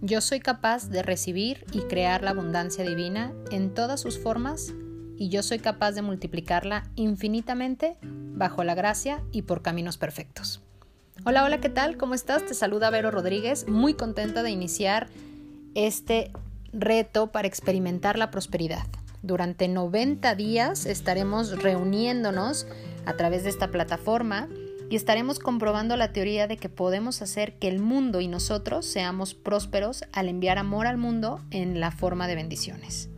Yo soy capaz de recibir y crear la abundancia divina en todas sus formas y yo soy capaz de multiplicarla infinitamente bajo la gracia y por caminos perfectos. Hola, hola, ¿qué tal? ¿Cómo estás? Te saluda Vero Rodríguez, muy contenta de iniciar este reto para experimentar la prosperidad. Durante 90 días estaremos reuniéndonos a través de esta plataforma y estaremos comprobando la teoría de que podemos hacer que el mundo y nosotros seamos prósperos al enviar amor al mundo en la forma de bendiciones.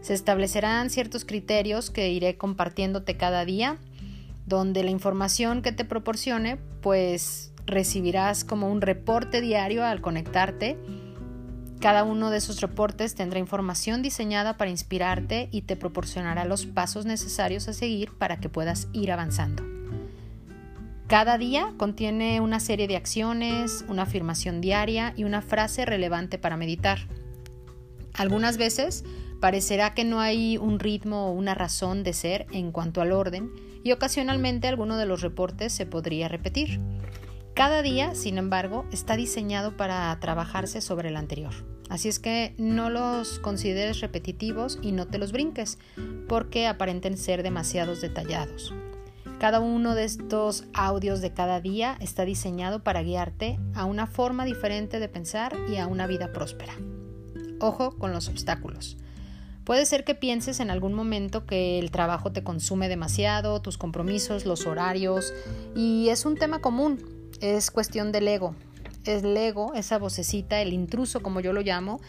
Se establecerán ciertos criterios que iré compartiéndote cada día, donde la información que te proporcione, pues recibirás como un reporte diario al conectarte. Cada uno de esos reportes tendrá información diseñada para inspirarte y te proporcionará los pasos necesarios a seguir para que puedas ir avanzando. Cada día contiene una serie de acciones, una afirmación diaria y una frase relevante para meditar. Algunas veces parecerá que no hay un ritmo o una razón de ser en cuanto al orden y ocasionalmente alguno de los reportes se podría repetir. Cada día, sin embargo, está diseñado para trabajarse sobre el anterior. Así es que no los consideres repetitivos y no te los brinques, porque aparenten ser demasiados detallados. Cada uno de estos audios de cada día está diseñado para guiarte a una forma diferente de pensar y a una vida próspera. Ojo con los obstáculos. Puede ser que pienses en algún momento que el trabajo te consume demasiado, tus compromisos, los horarios, y es un tema común, es cuestión del ego. El ego, esa vocecita, el intruso como yo lo llamo,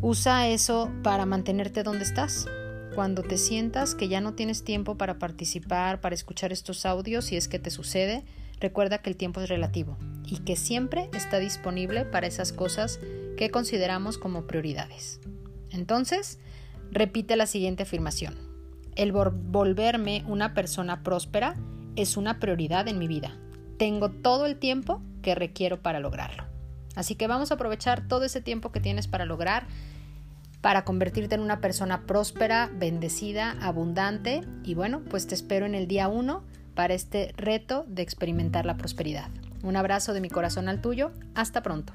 usa eso para mantenerte donde estás, cuando te sientas que ya no tienes tiempo para participar, para escuchar estos audios, si es que te sucede, recuerda que el tiempo es relativo y que siempre está disponible para esas cosas que consideramos como prioridades. Entonces, repite la siguiente afirmación. El volverme una persona próspera es una prioridad en mi vida. Tengo todo el tiempo que requiero para lograrlo. Así que vamos a aprovechar todo ese tiempo que tienes para lograr para convertirte en una persona próspera, bendecida, abundante y bueno, pues te espero en el día 1 para este reto de experimentar la prosperidad. Un abrazo de mi corazón al tuyo, hasta pronto.